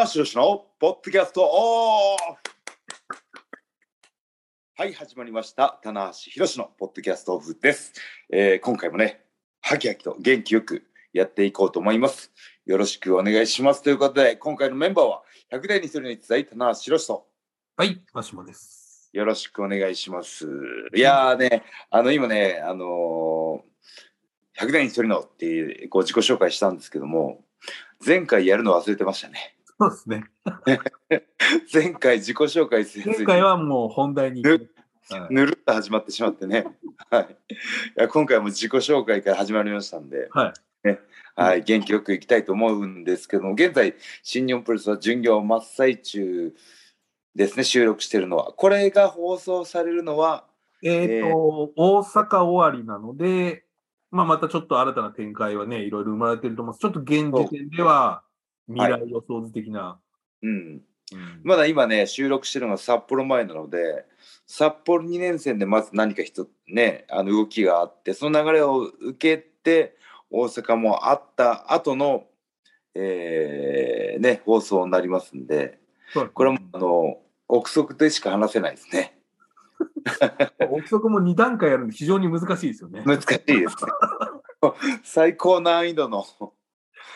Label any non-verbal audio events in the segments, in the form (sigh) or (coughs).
棚橋宏のポッドキャストオフはい、始まりました。棚橋宏のポッドキャストオフです。えー今回もね、はきはきと元気よくやっていこうと思います。よろしくお願いします。ということで、今回のメンバーは、100代に一人の逸材、棚橋宏と、はい、マシモです。よろしくお願いします。いやーね、あの、今ね、あのー、100代に一人のっていう、こう自己紹介したんですけども、前回やるの忘れてましたね。そうですね。(laughs) 前回自己紹介せずに前回はもう本題にぬるっと始まってしまってね。(laughs) はい。いや今回も自己紹介から始まりましたんで、はい。はい、元気よくいきたいと思うんですけども、現在、新日本プロレスは巡業真っ最中ですね、収録してるのは。これが放送されるのは、えっ、えと、大阪終わりなので、まあ、またちょっと新たな展開はね、いろいろ生まれてると思うんです。ちょっと現時点では、未来予想図的な。うん、うんまだ今ね、収録してるのが札幌前なので、札幌2年生でまず何か一つね、あの動きがあって、その流れを受けて、大阪もあった後の、えーね、放送になりますんで、そうこれはもうあの、憶測でしか話せないですね。(laughs) 憶測も2段階あるんで非常に難しいですよね。難しいですね。最高難易度の、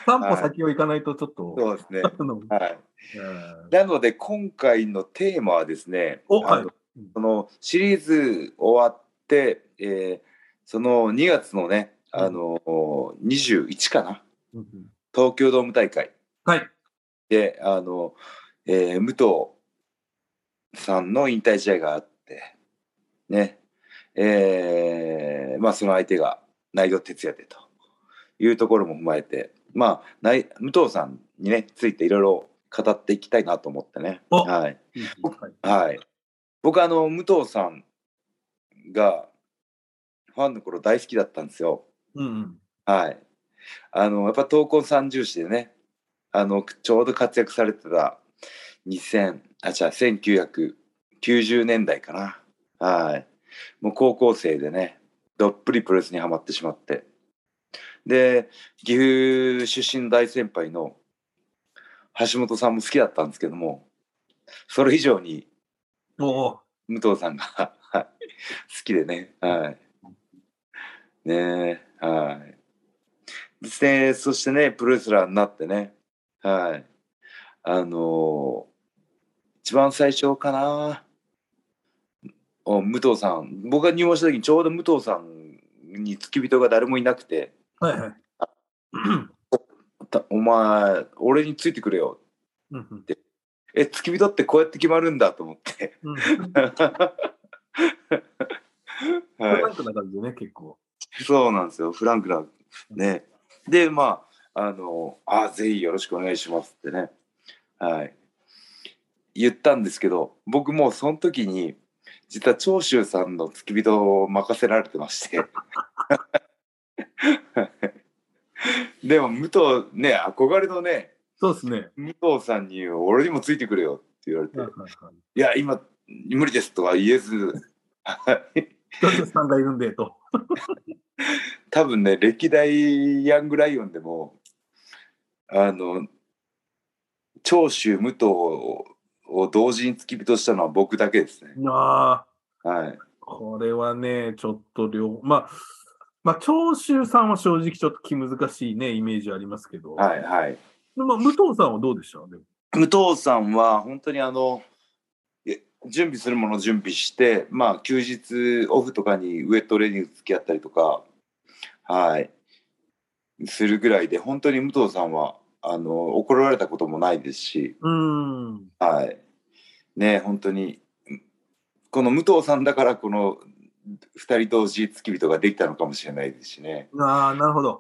3歩先を行かないとちょっと。そうですね。はい。うんなので、今回のテーマはですね、お、はい。そのシリーズ終わって、えーその2月のね、あの21かな、うんうん東京ドーム大会はい。で、あの、えー武藤さんの引退試合があって、ね、えーまあその相手が内藤哲也でというところも踏まえて、まあ、内武藤さんにね、ついていろいろ語っていきたいなと思ってね。おはい。はいはい。僕あの武藤さんがファンの頃大好きだったんですよ。うんうん。はい。あのやっぱ闘魂三重士でね、あのちょうど活躍されてた2000あじゃあ1990年代かな。はい。もう高校生でね、どっぷりプロレスにはまってしまって。で、岐阜出身の大先輩の橋本さんも好きだったんですけども、それ以上に。武藤さんがはい好きでね。はい。ねえ、はい。で、そしてね、プロレスラーになってね。はい。あのー一番最初かな。お武藤さん。僕が入門した時にちょうど武藤さんに付き人が誰もいなくて、はいはい。たお前、俺についてくれよ。うんうんえ、付き人ってこうやって決まるんだと思って。うん。(laughs) はいフランクな感じでね、結構。そうなんですよ、フランクな。ね。で、まあ、あの、あ、ぜひよろしくお願いしますってね。はい。言ったんですけど、僕もうその時に、実は長州さんの付き人を任せられてまして。(laughs) でも、武藤、ね、憧れのね、そうですね。武藤さんに、俺にもついてくれよって言われて、はいはいはいいや、今、無理ですとは言えず、はいジョジョさんがいるんでと。多分ね歴代ヤングライオンでもあの長州武藤を同時に付き人したのは僕だけですね。ああ、はい、これはね、ちょっと両、まあ、まあ、長州さんは正直ちょっと気難しいね、イメージありますけど。はい、はい。まあ、武藤さんはどうでした？武藤さんは本当にあのえ準備するものを準備して、まあ、休日オフとかにウエットレディング付き合ったりとか、はい、するぐらいで本当に武藤さんはあの怒られたこともないですし、うーん。はい。ね本当に、この武藤さんだから、この二人同時付き人ができたのかもしれないですしね。ああ、なるほど。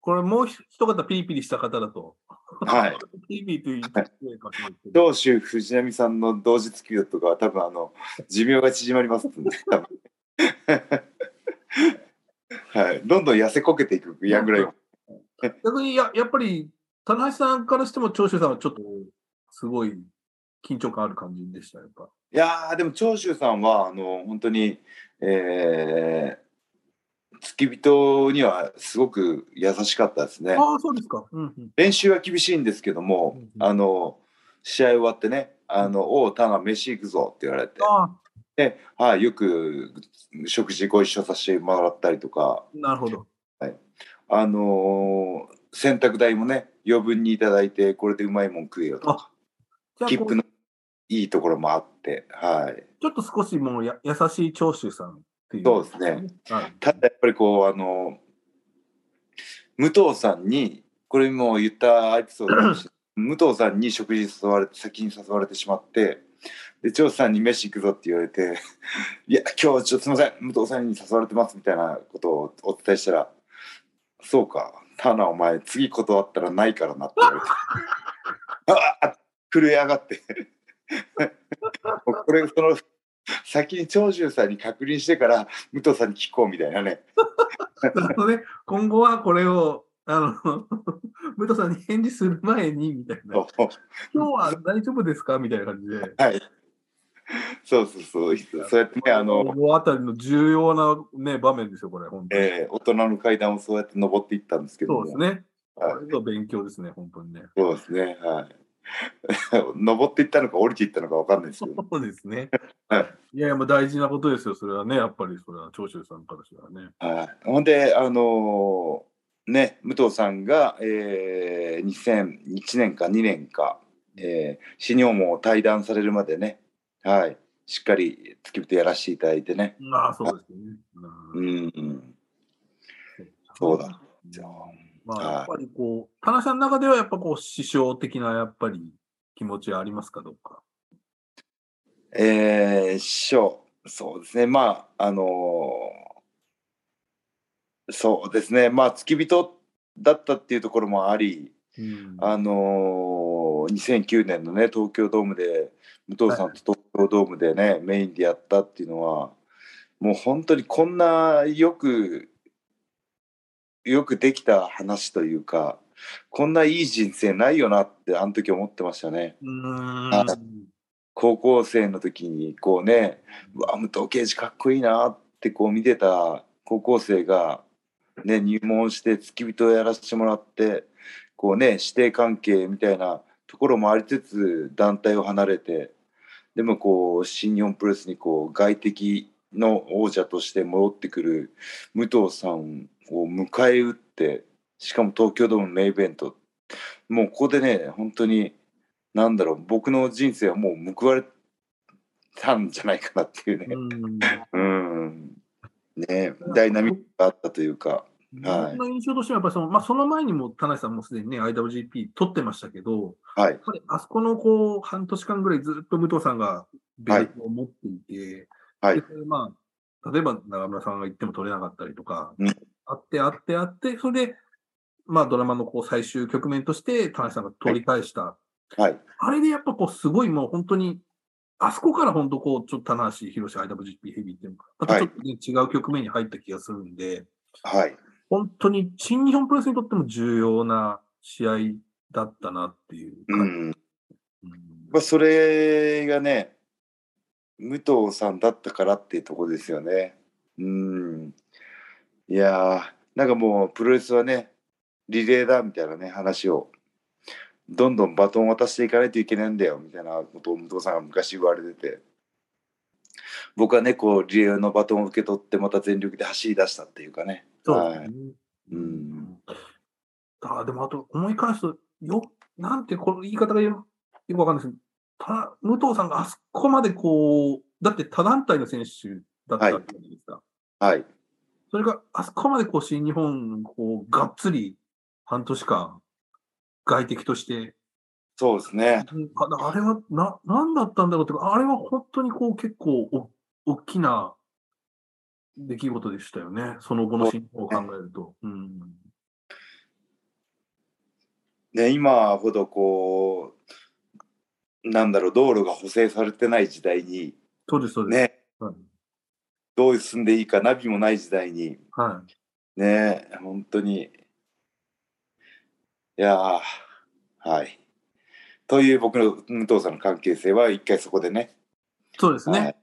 これもう一方ピリピリした方だと。はい。(laughs) ピリピリと言っていいかもしれないけど長州藤波さんの同時付き人とかは多分あの、寿命が縮まりますんで、多分 (laughs) はい。どんどん痩せこけていくヤングライオン。(laughs) 逆にや、やっぱり、棚橋さんからしても長州さんはちょっと、すごい緊張感ある感じでした、やっぱ。いやーでも長州さんはあの本当に、えー付き人にはすごく優しかったですね。ああ、そうですか。うんうん。練習は厳しいんですけども、うんうんあの試合終わってね「あのおうタが飯行くぞ」って言われて、あではい、よく食事ご一緒させてもらったりとか、あ、なるほど。あのー洗濯代もね余分にいただいてこれでうまいもん食えよとか切符のいいところもあって、はい、ちょっと少しもうや優しい長州さんっていう。そうですね。はい。ただやっぱりこうあの武藤さんにこれも言ったエピソード (coughs) 武藤さんに食事に誘われて先に誘われてしまってで長州さんに飯行くぞって言われて「(laughs) いや今日ちょっとすいません武藤さんに誘われてます」みたいなことをお伝えしたら「そうかタナお前次断ったらないからな」って言われて (laughs) ああ震え上がって (laughs) これその先に長州さんに確認してから武藤さんに聞こうみたいなねなるほどね、今後はこれを、あの、(laughs) 武藤さんに返事する前に、みたいな。今日は大丈夫ですか？みたいな感じで。はい。そうそうそう。そうやってね、あの、大あたりの重要な、ね、場面ですよ、これ、本当に。えー大人の階段をそうやって登っていったんですけども。そうですね。はいこれが勉強ですね、本当にね。そうですね。はい。(laughs) 登っていったのか降りていったのかわかんないですけど。そうですね。はいいやいや、もう大事なことですよ、それはね、やっぱり、それは長州さんからしたらね。はい。ほんで、あのーね、武藤さんが、えー、2001年か2年か、えー、新日本も対談されるまでね、はい。しっかり付き人やらせていただいてね。まあ、そうですよね。ううんん。そうだ。じゃあまあ、はい。やっぱりこう、田中さんの中ではやっぱこう、師匠的なやっぱり気持ちはありますかどうか？えー、師匠、そうですね、まあ、あのーそうですね、まあ、付き人だったっていうところもあり、うん。あのー2009年のね、東京ドームで、武藤さんと東京ドームでね、メインでやったっていうのは、もう本当にこんなよく、よくできた話というか、こんないい人生ないよなって、あの時思ってましたね。高校生の時にこうねうわ武藤刑事かっこいいなってこう見てた高校生が、ね、入門して付き人をやらせてもらってこうね師弟関係みたいなところもありつつ団体を離れてでもこう新日本プロレスにこう外敵の王者として戻ってくる武藤さんを迎え撃ってしかも東京ドームメイベント。もうここでね本当になんだろう僕の人生はもう報われたんじゃないかなっていうね、うん。うん、ねダイナミックがあったというか、はい。僕の印象としては、やっぱりその、まあ、その前にも田中さんもすでにね、IWGP 取ってましたけど、はい。あそこのこう半年間ぐらいずっと武藤さんがベルトを持っていて、はい。でそれまあ、例えば長村さんが言っても取れなかったりとか、うん。あってあってあって、それで、まあドラマのこう最終局面として田中さんが取り返した。はい。あれでやっぱこうすごいもう本当に、あそこから本当こう、ちょっと棚橋宏 IWGP ヘビーっていうのがまたちょっとね、違う局面に入った気がするんで、はい。本当に新日本プロレスにとっても重要な試合だったなっていうう感じ。んうん。まあ、それがね武藤さんだったからっていうところですよね。うん。いやーなんかもうプロレスはねリレーだみたいなね話を。どんどんバトンを渡していかないといけないんだよみたいなことを武藤さんが昔言われてて。僕はねこうリレーのバトンを受け取ってまた全力で走り出したっていうかね。そうですね。うん。あでもあと思い返すと、よ、なんてこの言い方がよよくわかんないです武藤さんがあそこまでこう、だって他団体の選手だったわけじゃないですか。はいそれがあそこまでこう新日本、こう、がっつり半年間、外敵としてそうですねああれはな、なんだったんだろうってあれは本当にこう結構お大きな出来事でしたよね。その後の進行を考えると。うん。ね、今ほどこうなんだろう道路が補正されてない時代にそうです、そうです。ねはい。どう進んでいいかナビもない時代にはい。ね本当にいやーはいという僕の武藤さんの関係性は一回そこでねそうですね。はい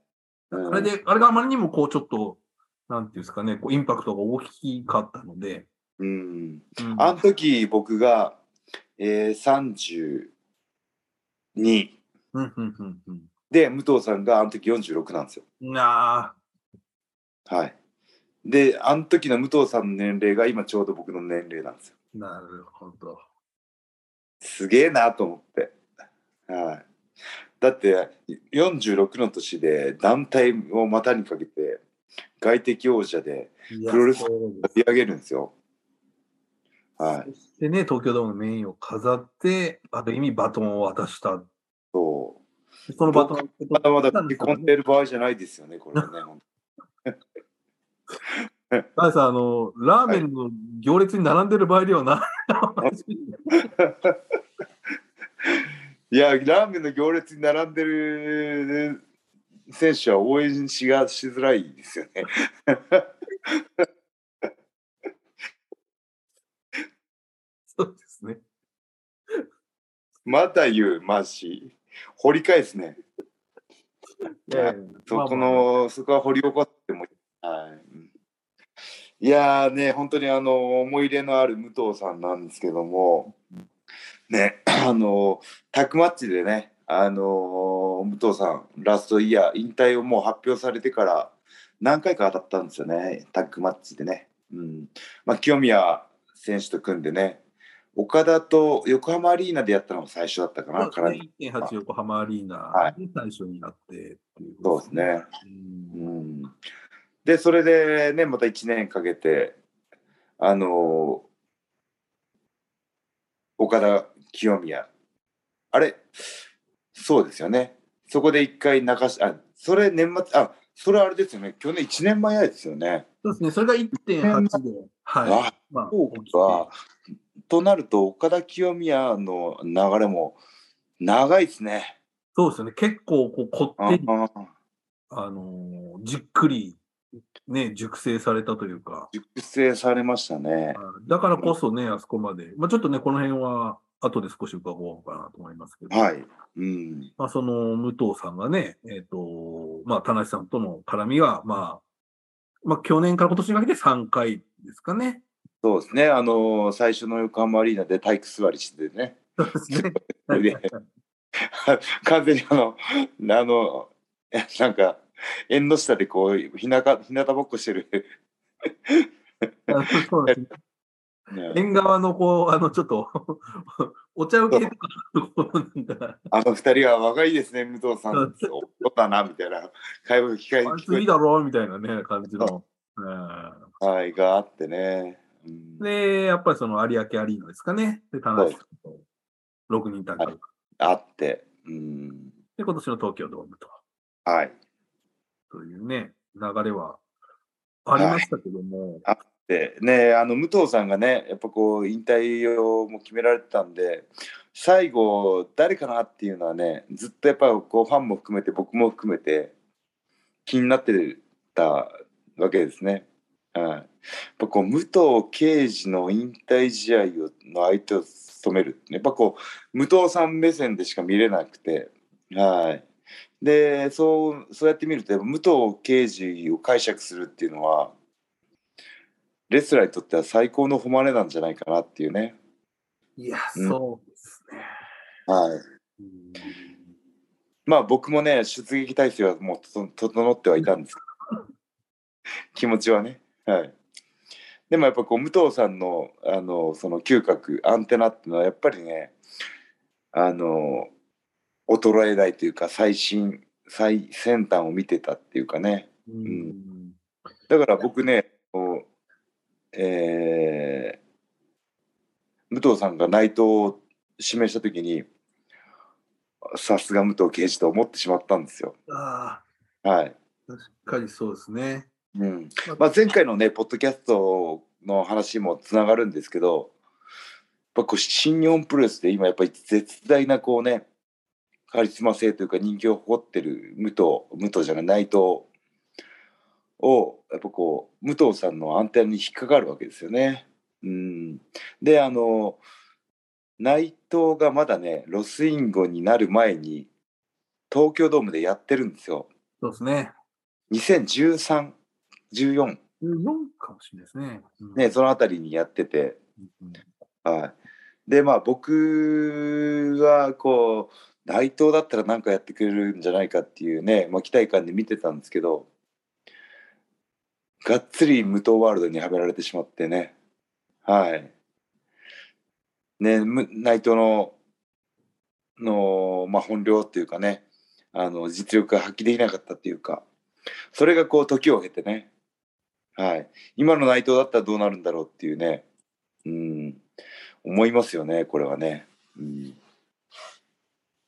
うんあれで、あれがあまりにもこうちょっとなんていうんですかね、こうインパクトが大きかったので。うん。うんあの時僕が、えー、32うんうんうんうんで、武藤さんがあの時46なんですよ。なあ、はい。で、あの時の武藤さんの年齢が今ちょうど僕の年齢なんですよ。なるほど。すげえなと思って。はい。だって46の年で団体を股にかけて外敵王者でプロレスそうです盛り上げるんですよ。はい。そしてね、東京ドームのメインを飾って、ある意味バトンを渡した。そう。そのバトンをまだまだ吹き込んでる場合じゃないですよね、(laughs) これはね。ほんガイさん、あの、ラーメンの行列に並んでる場合ではない。(laughs) いや、ラーメンの行列に並んでる選手は応援しがしづらいですよね。そうですね。まだ言う、マジ。掘り返すね。いやそこの、そこは掘り起こっても。はい。うんいやーね、本当にあの、思い入れのある武藤さんなんですけども、ね、あの、タッグマッチでね、あの、武藤さん、ラストイヤー、引退をもう発表されてから何回か当たったんですよね、タッグマッチでね。うん。まあ、清宮選手と組んでね、岡田と横浜アリーナでやったのが最初だったかな、そうです絡みね1.8横浜アリーナはで最初になってっていうそうですね。うんうん。でそれでねまた1年かけてあの岡田清宮。あれ？そうですよね。そこで一回流しあそれ年末あそれあれですよね。去年1年前ですよね。そうですね、それが1.8で、はい。あまあ、そうかとなると岡田清宮の流れも長いですね。そうですよね、結構こうこあってり、ああのーじっくり、ね、熟成されたというか、熟成されましたね。だからこそね、あそこまで、まあ、ちょっとね、この辺は後で少し伺おうかなと思いますけど、はい。うん。まあ、その武藤さんがね、えっ、と、まあ、田無さんとの絡みは、まあ、まあ、去年から今年にかけて3回ですかね。そうですね。あの最初の横浜アリーナで体育座りしてね。そうですね。(laughs) で完全にあの、あの、えなんか、縁の下でこう、ひなか、ひなたぼっこしてる。そうですねね (laughs) 縁側のこう、あの、ちょっと、お茶受けとかあの二人は若いですね、武藤さん。そうそうだな、みたいな会話が聞かえあいついいだろうみたいなね、感じの。うんはい、があってね。うんで、やっぱりその有明アリーナですかね。で、田中と6人タッグ、はいあって。うん。で、今年の東京ドームと。はい。というね、流れはありましたけども、でね、あの武藤さんがね、やっぱこう引退をもう決められてたんで、最後、誰かなっていうのはね、ずっとやっぱこうファンも含めて、僕も含めて、気になってたわけですね。はい、ぱこう武藤敬司の引退試合をの相手を務める、やっぱこう、武藤さん目線でしか見れなくて、はい。で、そうそうやって見ると、武藤敬司を解釈するっていうのは、レスラーにとっては最高の誉れなんじゃないかなっていうね。いや、うんそうですね。はい。うんまあ僕もね、出撃体制はもうと整ってはいたんですけど、(laughs) 気持ちはね。はい。でもやっぱこう武藤さんのあのその嗅覚、アンテナっていうのはやっぱりね、あの、衰えないというか最新、最先端を見てたっていうかね。うんだから僕ね、こうえー武藤さんが内藤を指名した時に、さすが武藤敬司と思ってしまったんですよ。あはい。あ、確かにそうですね。うんまあ、前回のね、ポッドキャストの話もつながるんですけど、やっぱこう新日本プロレスで今やっぱり絶大なこうね、カリスマ性というか人気を誇ってる武藤、武藤じゃない、内藤を、やっぱこう、武藤さんのアンテナに引っかかるわけですよね。うん。で、あの、内藤がまだね、ロスインゴになる前に、東京ドームでやってるんですよ。そうですね。2013 14、14かもしれないですね。うんね、そのあたりにやってて、うんはい。で、まあ僕はこう、内藤だったら何かやってくれるんじゃないかっていうね、まあ、期待感で見てたんですけど、がっつり無糖ワールドにはめられてしまってね。はい。ね、む内藤の、の、まあ、本領っていうかね、あの、実力が発揮できなかったっていうか、それがこう、時を経てね、はい。今の内藤だったらどうなるんだろうっていうね、うん、思いますよね、これはね。うん、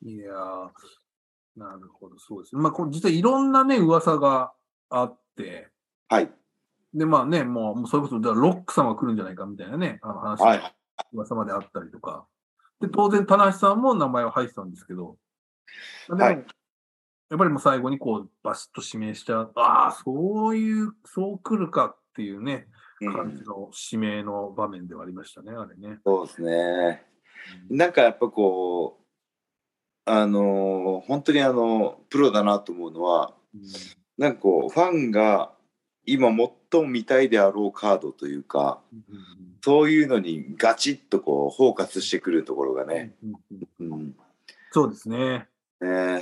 いやー、なるほど、そうですね。まあ、これ実はいろんなね、噂があって、はい。で、まあね、もう、もうそれこそ、だからロックさんが来るんじゃないかみたいなね、あの話、はい。噂まであったりとか。で、当然、田無さんも名前は入ってたんですけど、でも、はいやっぱりもう最後にこう、バシッと指名しちゃう。ああ、そういう、そう来るかっていうね、うん、感じの指名の場面ではありましたね、あれね。そうですね。なんかやっぱこう、あのー本当にあの、プロだなと思うのは、うんなんかこう、ファンが今最も見たいであろうカードというか、うんそういうのにガチッとこう、フォーカスしてくるところがね。うんうんうん。そうですね。ねうん。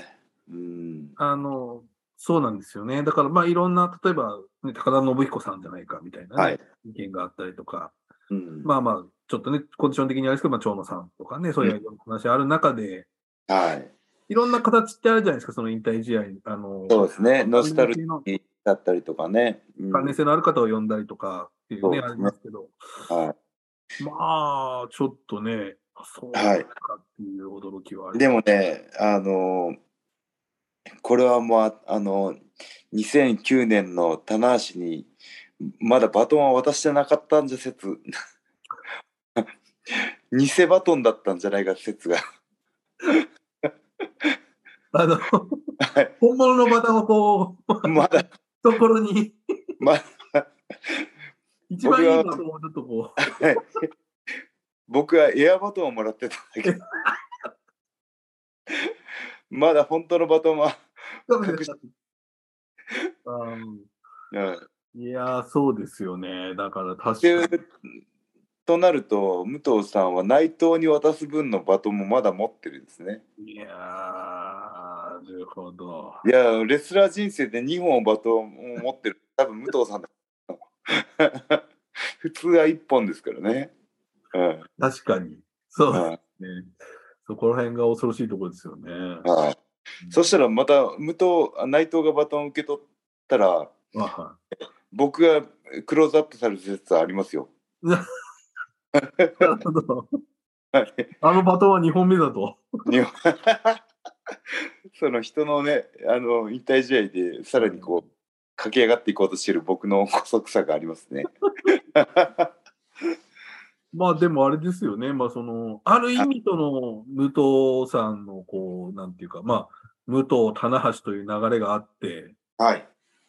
あの、そうなんですよね。だから、まあ、いろんな、例えば、ね、高田信彦さんじゃないかみたいなね、はい。意見があったりとか、うん。まあまあ、ちょっとね、コンディション的にあれですけど、まあ、長野さんとかね、そういう話ある中で、はい。いろんな形ってあるじゃないですか、その引退試合。あの、そうですね。ノスタルジのーだったりとかね。うん関連性のある方を呼んだりとかっていうね、そうねありますけど、はまあ、ちょっとね、あそうはいかっていう驚きはありい。でもね、あのこれはもう、ああの2009年の棚橋に、まだバトンは渡してなかったんじゃ説。(laughs) 偽バトンだったんじゃないか説が。あの、はい本物のバタをこう、まだ、ところに、ま一番いいバトンをちょっとこはい僕はエアバトンをもらってたんだけど。(laughs) まだ本当のバトンは、う、隠しうんうん、いやー、そうですよね。だから確かに。となると武藤さんは内藤に渡す分のバトンもまだ持ってるんですね。いやー、なるほど。いやレスラー人生で2本バトンを持ってる (laughs) 多分武藤さんだ (laughs) 普通は1本ですからね。うん確かに。そううんですね。そこら辺が恐ろしいところですよね。はい、そしたらまた武藤あ内藤がバトンを受け取ったらまあは僕がクローズアップされる説ありますよ。い (laughs) なるほど。はいあのバトンは2本目だと。(laughs) その人のねあの引退試合でさらにこう駆け上がっていこうとしてる僕の姑息さがありますね。まあでもあれですよね。まあその、ある意味との武藤さんのこう、なんていうか、まあ、武藤、棚橋という流れがあって、はい。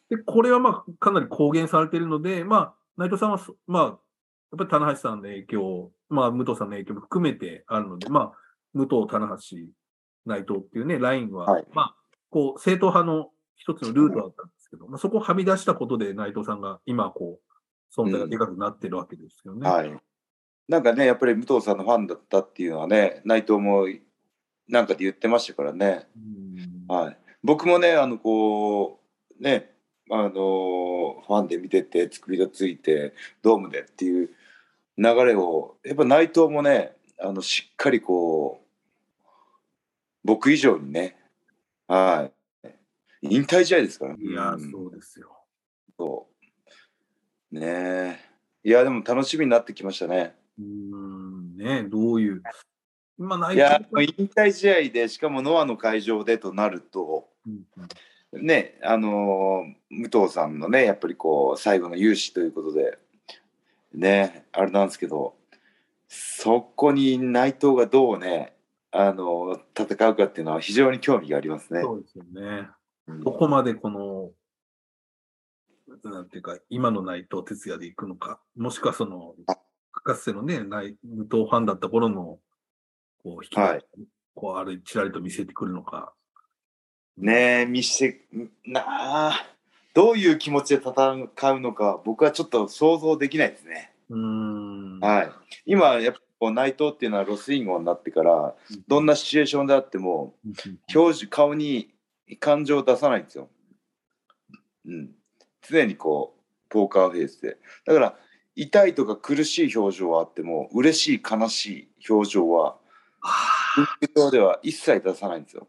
で、これはまあかなり公言されているので、まあ、内藤さんはそ、まあ、やっぱり棚橋さんの影響、まあ、武藤さんの影響も含めてあるので、まあ、武藤、棚橋、内藤っていうね、ラインは、はいまあ、こう、正統派の一つのルートだったんですけど、まあ、そこをはみ出したことで内藤さんが今、こう、存在がでかくなってるわけですよね。はい。なんかね、やっぱり武藤さんのファンだったっていうのはね、内藤もなんかで言ってましたからね。うんはい。僕もね、あの、こう、ね、あの、ファンで見てて、つくびがついて、ドームでっていう流れを、やっぱ内藤もね、あの、しっかりこう、僕以上にね、はい。引退試合ですから。いや、うんそうですよ。そう。ねえ。いや、でも楽しみになってきましたね。うーん、ね、どういう？まあ、内いや、藤引退試合で、しかもノアの会場でとなると、うんうんね、あのー武藤さんのね、やっぱりこう、最後の勇姿ということで、ね、あれなんですけど、そこに内藤がどうね、あのー戦うかっていうのは非常に興味がありますね。そうですよね。うんどこまでこの、なんていうか、今の内藤哲也で行くのか、もしくはそのあ、かつてのね、内武藤ファンだった頃の、こう、引きはいこう、あれ、ちらりと見せてくるのか。ねえ、見して、なあ、どういう気持ちで戦うのか、僕はちょっと想像できないですね。うん。はい。今、やっぱ内藤っていうのはロスインゴになってから、どんなシチュエーションであっても、表情、顔に感情を出さないんですよ。うん。常にこう、ポーカーフェイスで。だから、痛いとか苦しい表情はあっても、嬉しい、悲しい表情は、は空港では一切出さないんですよ。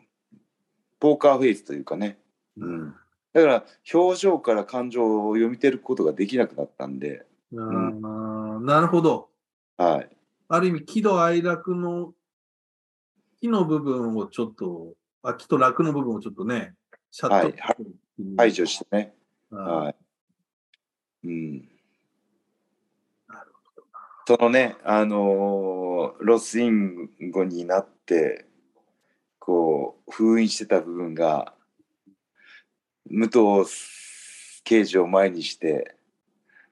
ポーカーフェイスというかね。あうん。だから、表情から感情を読み取ることができなくなったんで、なるほど。はい。ある意味、喜怒哀楽の、喜の部分をちょっと、あ、喜と楽の部分をちょっとね、シャットはいは排除してね。あはい。うん。そのね、あのーロスインゴになって、こう、封印してた部分が、武藤刑事を前にして、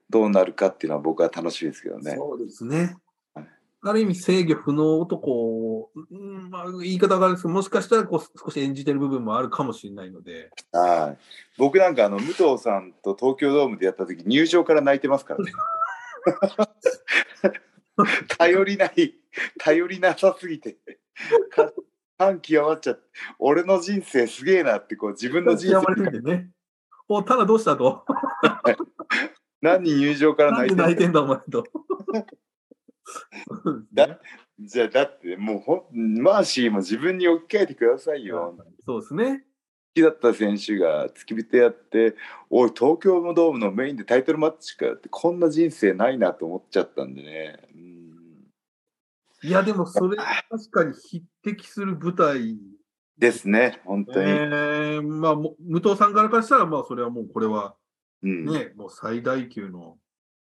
どうなるかっていうのは僕は楽しみですけどね。そうですねはい。ある意味、制御不能男を、うんまあ、言い方があれですけど、もしかしたらこう少し演じてる部分もあるかもしれないので、はい。僕なんかあの武藤さんと東京ドームでやった時入場から泣いてますからね。(laughs) (laughs) 頼りない、頼りなさすぎて、か感極まっちゃって、俺の人生すげえなってこう自分の人生ね。お、ただどうしたと？(laughs) 何人入場から泣いてるで泣いてんだ、お前と？(laughs) だじゃあだってもうほんマーシーも自分に置き換えてくださいよ。好そうですね。きだった選手が付き人やって、おい、東京ドームのメインでタイトルマッチかよって、こんな人生ないなと思っちゃったんでね。うんいや、でもそれ、確かに匹敵する舞台、ですね、本当に。えーまあ、も武藤さんからからしたら、まあ、それはもう、これはうんね、もう最大級の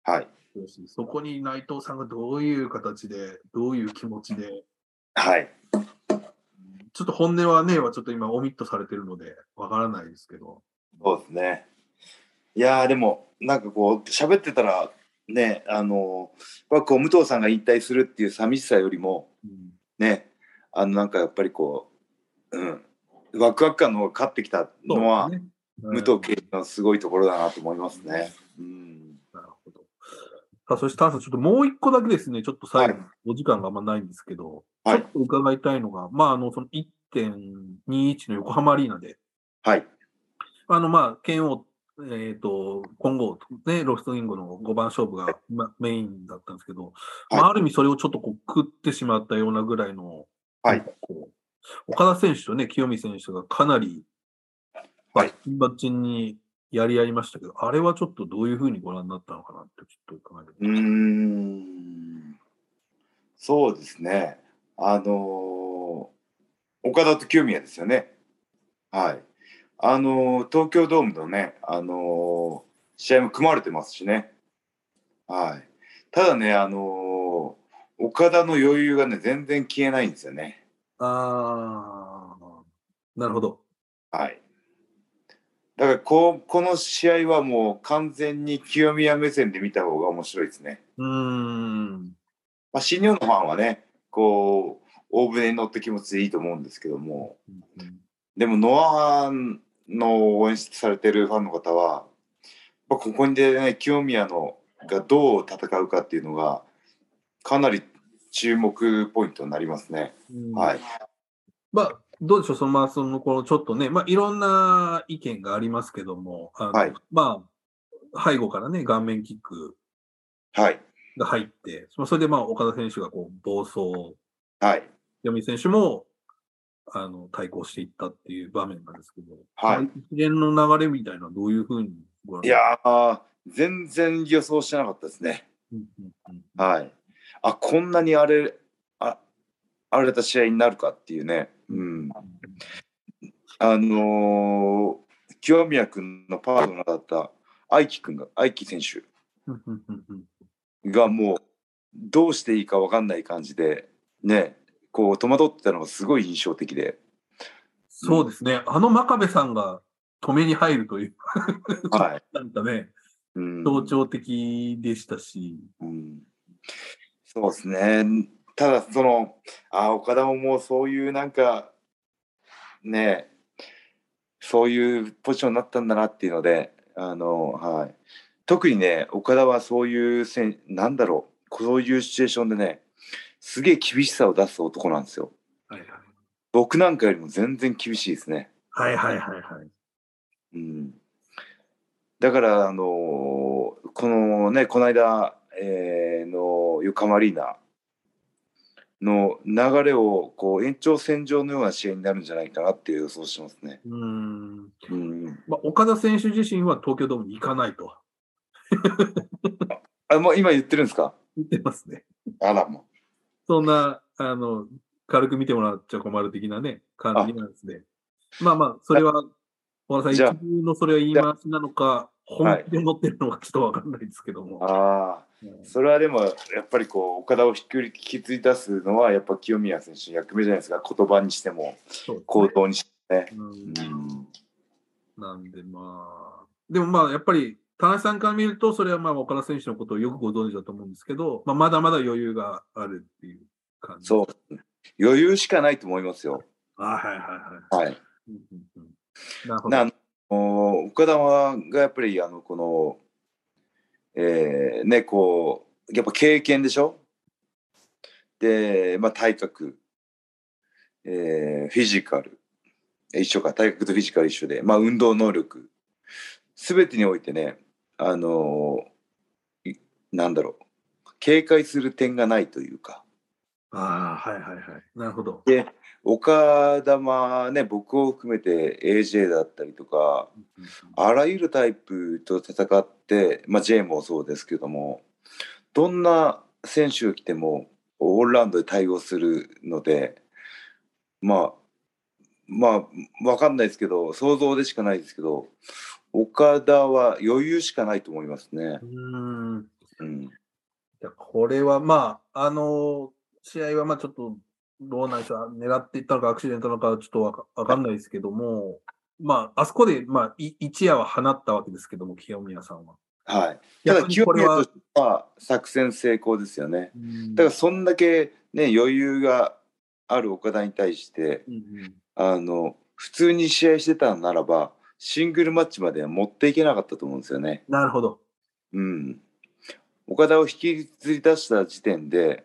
はい。そこに内藤さんがどういう形で、どういう気持ちで、はい。ちょっと本音はね、はちょっと今オミットされてるので、わからないですけど。そうですね。いやーでもなんかこう喋ってたらねあのーこう武藤さんが引退するっていう寂しさよりもうんねあのなんかやっぱりこう、うん、ワクワク感の勝ってきたのは、ね武藤敬司のすごいところだなと思いますね。うん。さあ、そして、タンさん、ちょっともう一個だけですね、ちょっと最後はい、お時間があんまないんですけど、はい。ちょっと伺いたいのが、まあ、あの、その1.21の横浜アリーナで、はい。あの、まあ、剣王、えっ、と、今後、ね、ロストインゴの5番勝負が、ま、メインだったんですけど、まあ、ある意味それをちょっとこう食ってしまったようなぐらいの、はい。こう岡田選手とね、清美選手がかなり、バはい。ッチンバッチンにやり合いましたけど、あれはちょっとどういうふうにご覧になったのかなって、ちょっと伺いたいうーんそうですね。あのー岡田と清宮ですよね。はい。あのー東京ドームのね、あのー試合も組まれてますしね。はい。ただね、あのー岡田の余裕がね、全然消えないんですよね。ああ、なるほど。はい。だからこう、この試合はもう完全に清宮目線で見た方が面白いですね。うーん。まあ、新日本のファンはね、こう、大船に乗った気持ちでいいと思うんですけども、でも、ノアの応援されてるファンの方は、まあここにでね、清宮のがどう戦うかっていうのが、かなり注目ポイントになりますね。うんはい。まあ、どうでしょう、その、まあ、その、このちょっとね、まあ、いろんな意見がありますけども、あのはいまあ、背後からね、顔面キックはい。が入って、まあそれでまあ、岡田選手がこう、暴走、はい。読み選手も、あの、対抗していったっていう場面なんですけど、はいまあ一連の流れみたいなどういうふうにご覧いやー、全然予想してなかったですね。うんうんうんはい。あ、こんなに荒れ、あ荒れた試合になるかっていうね。うん。あのー清宮君のパートナーだった愛樹君が、愛樹選手がもう、どうしていいか分かんない感じで、ね、こう戸惑ってたのがすごい印象的で。そうですね。あの真壁さんが止めに入るという、はい。なんかね、うん象徴的でしたし、うんそうですね。ただ、その、あ、岡田ももうそういうなんか、ね、そういうポジションになったんだなっていうので、あの、はい。特にね、岡田はそういうせん、なんだろう、そういうシチュエーションでね、すげえ厳しさを出す男なんですよ。はいはい。僕なんかよりも全然厳しいですね。はいはいはいはい。うん。だから、あのこのね、この間、えーの横浜アリーナの流れをこう延長線上のような試合になるんじゃないかなっていう予想してますね。うん。うん。まあ、岡田選手自身は東京ドームに行かないとあ、もう今言ってるんですか？言ってますね。あら、もそんな、あの、軽く見てもらっちゃ困る的なね、感じなんですね。まあまあ、それは、小原さん、一流のそれは言い回しなのか、本気で持ってるのかちょっとわかんないですけども。う。ああ。それはでもやっぱりこう岡田を引き引き継ぎ出すのはやっぱ清宮選手の役目じゃないですか言葉にしてもね行動にしてね。うんうんなんでまあ、でもまあ、やっぱり、田中さんから見ると、それはまあ、岡田選手のことをよくご存知だと思うんですけど、まあ、まだまだ余裕があるっていう感じ。そう余裕しかないと思いますよ。あはいはいはい。はい。うんうんうんなるほど。岡田はがやっぱりあのこの、えーねこうやっぱ経験でしょ？で、まあ、体格、えーフィジカル。一緒か。体格とフィジカル一緒で、まあ、運動能力。全てにおいてねあのいなんだろう。警戒する点がないというか。ああ、はいはいはい。なるほど。で岡田はね僕を含めて AJ だったりとかあらゆるタイプと戦って、まあ、J もそうですけどもどんな選手が来てもオールラウンドで対応するのでまあまあ分かんないですけど想像でしかないですけど岡田は余裕しかないと思いますねう。ーん。うん、これはまあ、あの試合はまあちょっと、どうなんでしょう、狙っていったのか、アクシデントなのか、ちょっとわかわかんないですけども、まあ、あそこで、まあ、い一夜は放ったわけですけども、清宮さんは。はい、ただ清宮としては作戦成功ですよね。うんだからそんだけ、ね、余裕がある岡田に対してうんうんあの普通に試合してたならばシングルマッチまでは持っていけなかったと思うんですよね。なるほど。うん、岡田を引きずり出した時点で、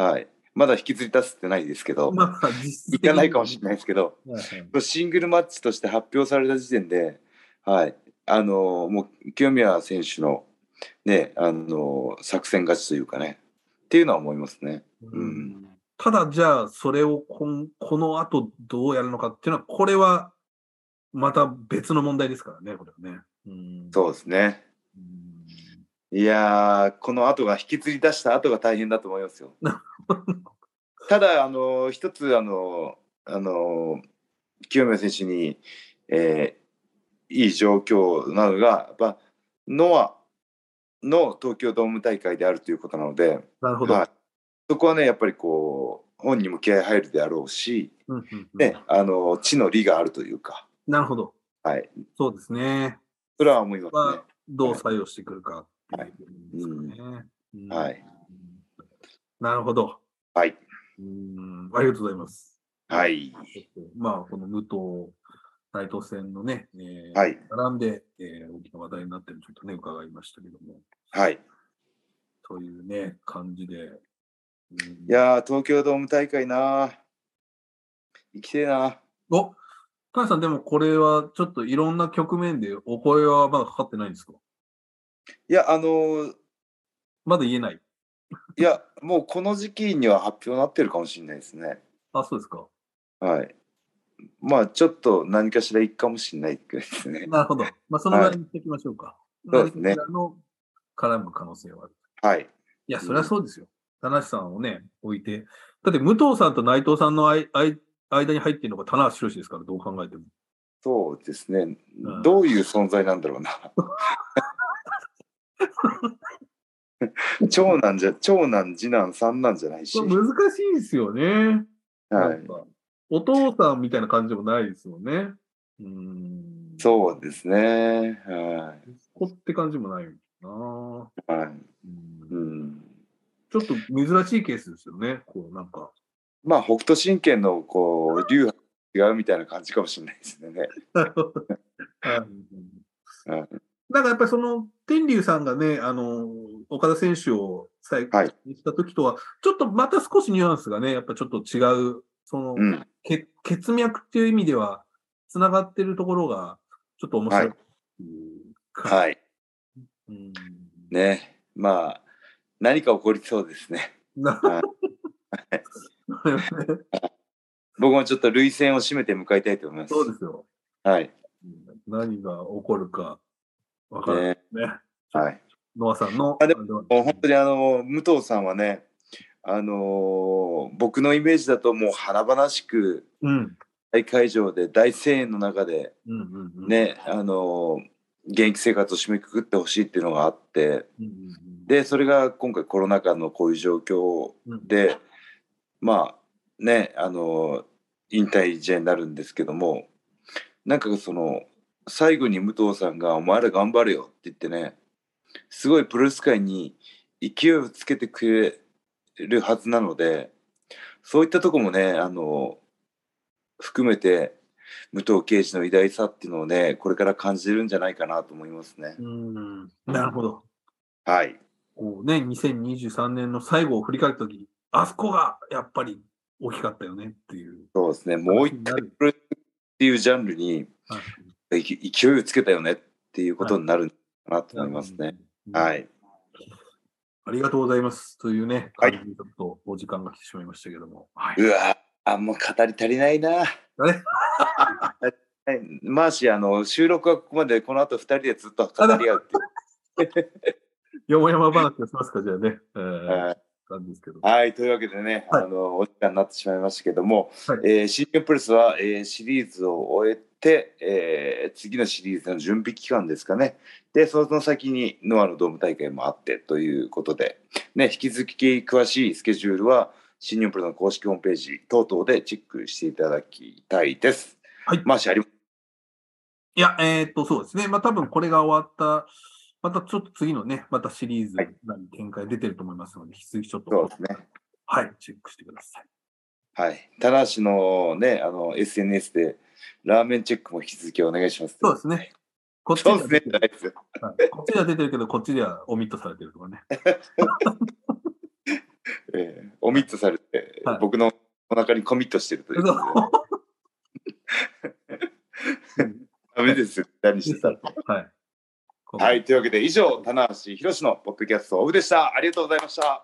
はい、まだ引きずり出せてないですけど、まあ、いかないかもしれないですけどはいはい。シングルマッチとして発表された時点で、はい、あのもう清宮選手の,、ね、あの作戦勝ちというかねっていうのは思いますね。うん。ただ、じゃあ、それをこんこの後どうやるのかっていうのは、これはまた別の問題ですからね、これはね。うん。そうですね。うんいやーこの後が引きずり出した後が大変だと思いますよ。(laughs) ただあの一つあのあの清宮選手に、えーいい状況なのがやっぱノアの東京ドーム大会であるということなので、なるほど。はい、そこはねやっぱりこう本人も気合い入るであろうし、うんうんうんね、あの地の利があるというか、なるほど。はい、そうですね。それは思いますねは。どう作用してくるかっていはい。なるほど。はい、うん。ありがとうございます。はい、まあ、この武藤内藤戦のね、えーはい、並んで、えー大きな話題になってるのちょっとね、伺いましたけども、はい。というね、感じで。うん。いやー東京ドーム大会なー。行きてえなおカンさん、でもこれはちょっといろんな局面でお声はまだかかってないんですか？いやあのーまだ言えない。いやもうこの時期には発表になってるかもしれないですねあ、そうですか。はいまあちょっと何かしらいくかもしれないくらいですねなるほど。まあ、そのぐらいにしておきましょうか。そうですねの絡む可能性はある。はいいや、そりゃそうですよ。田無さんをね、置いて。だって、武藤さんと内藤さんのあいあい間に入っているのが棚橋宏ですから、どう考えても。そうですね、うんどういう存在なんだろうな (laughs) 長男じゃ長男次男三男じゃないし、難しいですよね。はい、お父さんみたいな感じでもないですよね。うーん。そうですねはこって感じもないな。い、はいうんうん、ちょっと珍しいケースですよね。こう、なんか。まあ北斗神拳のこう流派が違うみたいな感じかもしれないですね (laughs) はいうんなんかやっぱりその、天竜さんがね、あの、岡田選手を最後はいにした時とは、ちょっとまた少しニュアンスがね、やっぱちょっと違う、その、うん。け血脈っていう意味では、つながってるところが、ちょっと面白い。はい。うんね。まあ、何か起こりそうですね。僕もちょっと涙腺を締めて迎えたいと思います。そうですよ。はい。何が起こるかわからないねね。はい。ノアさんの。あでももう？本当にあの、武藤さんはね、あのー僕のイメージだともう華々しくうん。大会場で大声援の中でうんうんうん。ね、あのー現役生活を締めくくってほしいっていうのがあって、うんうんうん。で、それが今回コロナ禍のこういう状況うん、で、まあね、あの、引退試合になるんですけども、なんかその、最後に武藤さんが、お前ら頑張れよって言ってね、すごいプロレス界に勢いをつけてくれるはずなので、そういったとこもね、あの、含めて、武藤敬司の偉大さっていうのをね、これから感じてるんじゃないかなと思いますね。うん。なるほど。はい。こうね、2023年の最後を振り返ったとき、あそこがやっぱり大きかったよねっていう。そうですね。もう一回プロレスっていうジャンルにはいい勢いをつけたよねっていうことになるかなと思いますね。。は。い。ありがとうございます。というね、はいちょっとお時間が来てしまいましたけども。はい。うわあ、もう語り足りないな。はいマーシー、あの、収録はここまで、この後二人でずっと語り合うっていう (laughs) よもやま話をしますか、じゃあね。えー、はいなんですけど。はい、というわけでね、はいあの、お時間になってしまいましたけども、はいえー新日本プレスは、えーシリーズを終えて、えー次のシリーズの準備期間ですかね。で、その先にノアのドーム大会もあってということで、ね、引き続き詳しいスケジュールは、新日本プレスの公式ホームページ等々でチェックしていただきたいです。はいマーシーありいや、えーっと、そうですね。まあ多分これが終わった、またちょっと次のね、またシリーズはいなり展開出てると思いますので、引き続きちょっと、そうですね。はい、チェックしてください。はい。棚橋のね、あの、SNS で、ラーメンチェックも引き続きお願いします。そうですね。こっちでは。出てるはいこっちでは出てるけど、こっちではオミットされてるとかね。(laughs) えーオミットされて、はい僕のお腹にコミットしてるという。(laughs) ダメですよ。何してたらはい。はい。というわけで、以上、棚橋宏のポッドキャストオフでした。ありがとうございました。